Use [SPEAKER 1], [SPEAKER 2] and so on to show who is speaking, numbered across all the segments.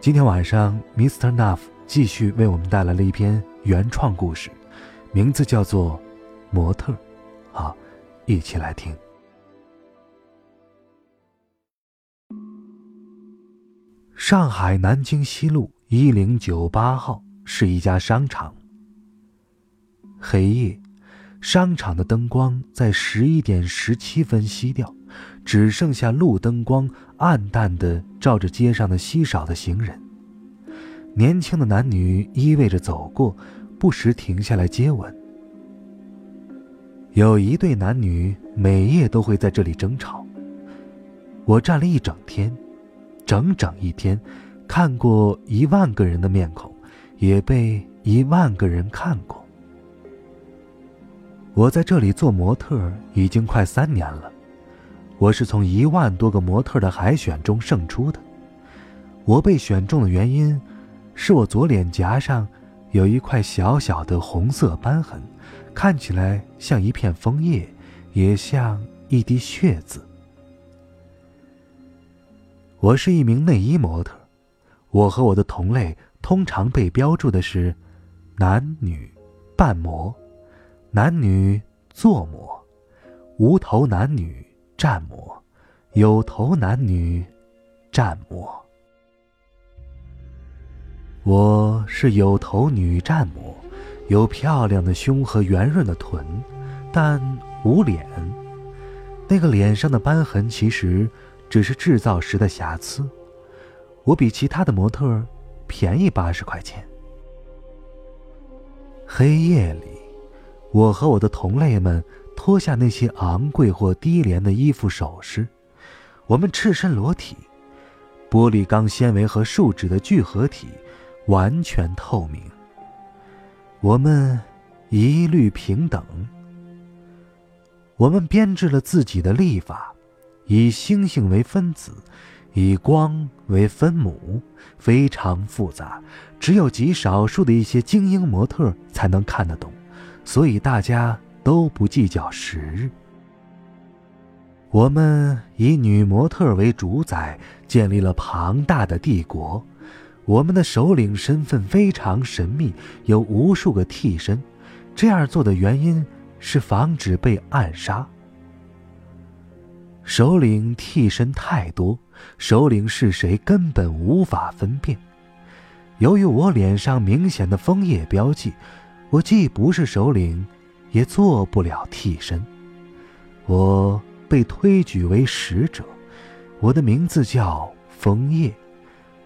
[SPEAKER 1] 今天晚上，Mr. Nuff 继续为我们带来了一篇原创故事，名字叫做《模特》。好，一起来听。上海南京西路一零九八号是一家商场。黑夜，商场的灯光在十一点十七分熄掉，只剩下路灯光暗淡的照着街上的稀少的行人。年轻的男女依偎着走过，不时停下来接吻。有一对男女每夜都会在这里争吵。我站了一整天，整整一天，看过一万个人的面孔，也被一万个人看过。我在这里做模特已经快三年了，我是从一万多个模特的海选中胜出的。我被选中的原因。是我左脸颊上有一块小小的红色斑痕，看起来像一片枫叶，也像一滴血渍。我是一名内衣模特，我和我的同类通常被标注的是男女半模、男女坐模、无头男女站模、有头男女站模。我是有头女战模，有漂亮的胸和圆润的臀，但无脸。那个脸上的斑痕其实只是制造时的瑕疵。我比其他的模特便宜八十块钱。黑夜里，我和我的同类们脱下那些昂贵或低廉的衣服首饰，我们赤身裸体，玻璃钢纤维和树脂的聚合体。完全透明。我们一律平等。我们编制了自己的历法，以星星为分子，以光为分母，非常复杂，只有极少数的一些精英模特才能看得懂，所以大家都不计较时日。我们以女模特为主宰，建立了庞大的帝国。我们的首领身份非常神秘，有无数个替身。这样做的原因是防止被暗杀。首领替身太多，首领是谁根本无法分辨。由于我脸上明显的枫叶标记，我既不是首领，也做不了替身。我被推举为使者，我的名字叫枫叶。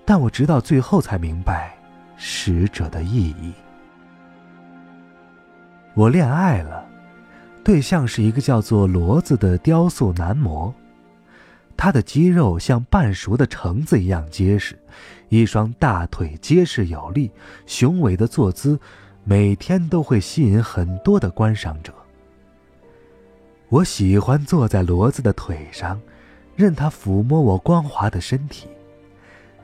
[SPEAKER 1] 但我直到最后才明白，使者的意义。我恋爱了，对象是一个叫做骡子的雕塑男模，他的肌肉像半熟的橙子一样结实，一双大腿结实有力，雄伟的坐姿，每天都会吸引很多的观赏者。我喜欢坐在骡子的腿上，任它抚摸我光滑的身体。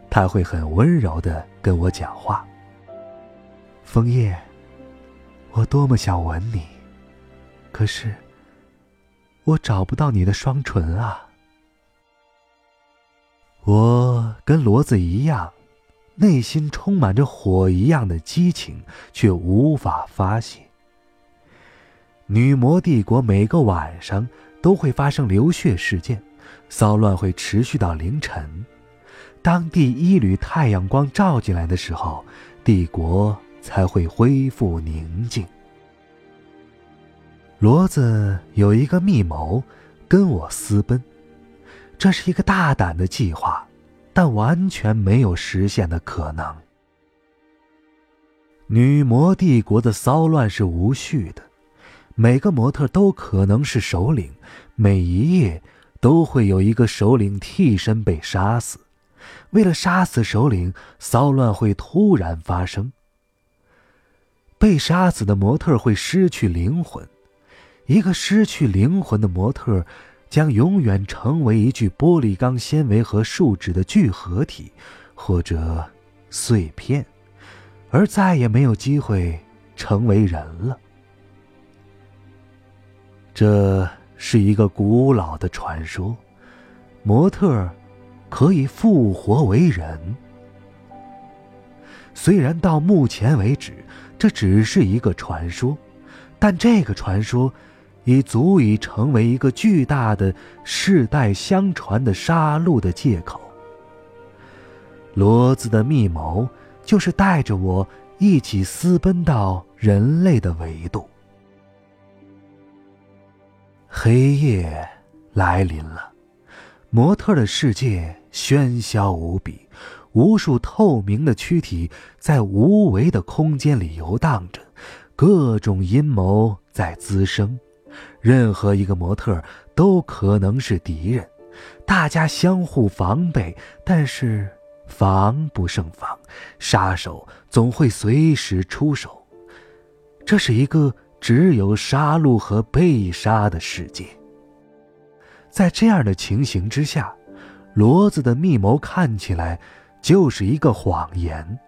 [SPEAKER 1] 它会很温柔的跟我讲话。枫叶，我多么想吻你，可是我找不到你的双唇啊。我跟骡子一样，内心充满着火一样的激情，却无法发泄。女魔帝国每个晚上都会发生流血事件，骚乱会持续到凌晨。当第一缕太阳光照进来的时候，帝国才会恢复宁静。骡子有一个密谋，跟我私奔，这是一个大胆的计划，但完全没有实现的可能。女魔帝国的骚乱是无序的，每个模特都可能是首领，每一夜都会有一个首领替身被杀死。为了杀死首领，骚乱会突然发生。被杀死的模特会失去灵魂，一个失去灵魂的模特将永远成为一具玻璃钢纤维和树脂的聚合体，或者碎片，而再也没有机会成为人了。这是一个古老的传说，模特可以复活为人。虽然到目前为止这只是一个传说，但这个传说已足以成为一个巨大的、世代相传的杀戮的借口。骡子的密谋就是带着我一起私奔到人类的维度。黑夜来临了，模特的世界喧嚣无比，无数透明的躯体在无为的空间里游荡着，各种阴谋在滋生，任何一个模特都可能是敌人，大家相互防备，但是防不胜防，杀手总会随时出手，这是一个。只有杀戮和被杀的世界。在这样的情形之下，骡子的密谋看起来就是一个谎言，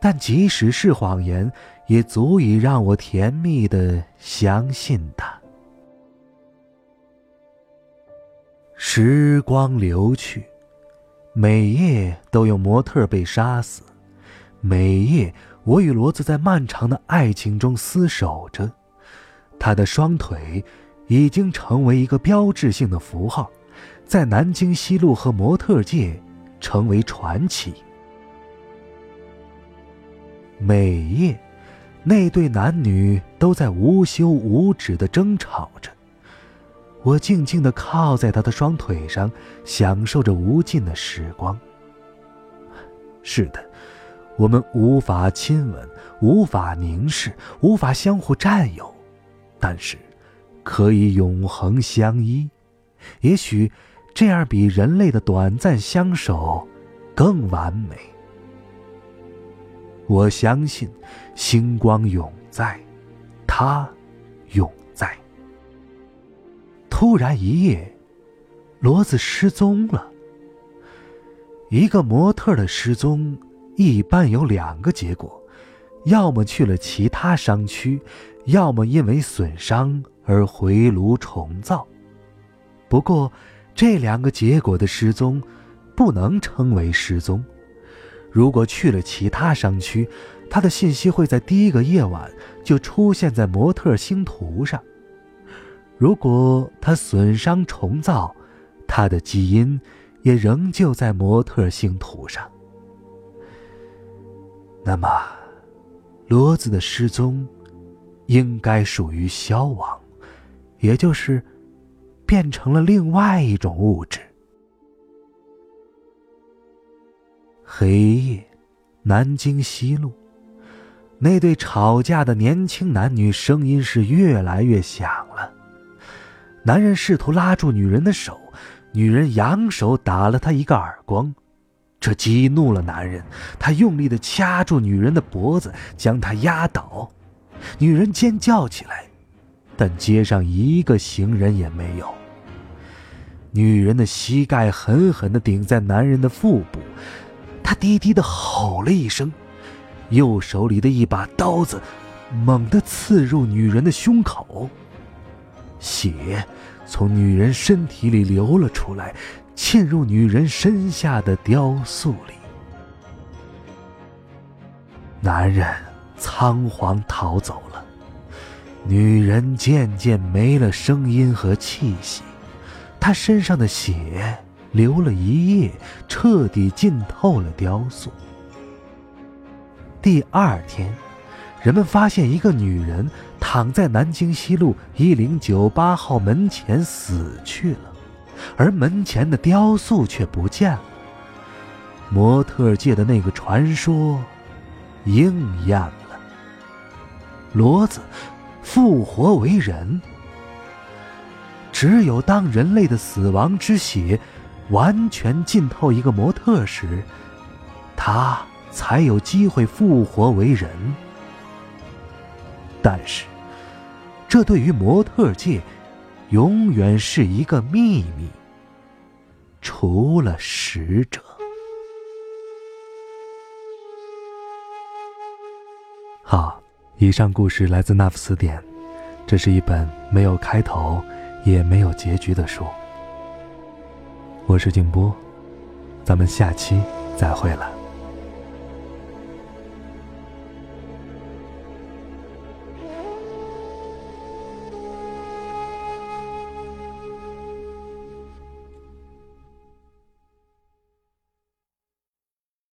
[SPEAKER 1] 但即使是谎言，也足以让我甜蜜的相信他。时光流去，每夜都有模特被杀死，每夜。我与骡子在漫长的爱情中厮守着，他的双腿已经成为一个标志性的符号，在南京西路和模特界成为传奇。每夜，那对男女都在无休无止的争吵着，我静静的靠在他的双腿上，享受着无尽的时光。是的。我们无法亲吻，无法凝视，无法相互占有，但是可以永恒相依。也许这样比人类的短暂相守更完美。我相信星光永在，它永。突然一夜，骡子失踪了。一个模特的失踪。一般有两个结果，要么去了其他商区，要么因为损伤而回炉重造。不过，这两个结果的失踪，不能称为失踪。如果去了其他商区，他的信息会在第一个夜晚就出现在模特星图上；如果他损伤重造，他的基因也仍旧在模特星图上。那么，骡子的失踪，应该属于消亡，也就是变成了另外一种物质。黑夜，南京西路，那对吵架的年轻男女声音是越来越响。男人试图拉住女人的手，女人扬手打了他一个耳光。这激怒了男人，他用力的掐住女人的脖子，将她压倒。女人尖叫起来，但街上一个行人也没有。女人的膝盖狠狠的顶在男人的腹部，他低低的吼了一声，右手里的一把刀子猛地刺入女人的胸口，血从女人身体里流了出来。嵌入女人身下的雕塑里，男人仓皇逃走了，女人渐渐没了声音和气息，她身上的血流了一夜，彻底浸透了雕塑。第二天，人们发现一个女人躺在南京西路一零九八号门前死去了。而门前的雕塑却不见了。模特界的那个传说应验了。骡子复活为人。只有当人类的死亡之血完全浸透一个模特时，他才有机会复活为人。但是，这对于模特界，永远是一个秘密。除了使者。好，以上故事来自那副词典，这是一本没有开头也没有结局的书。我是静波，咱们下期再会了。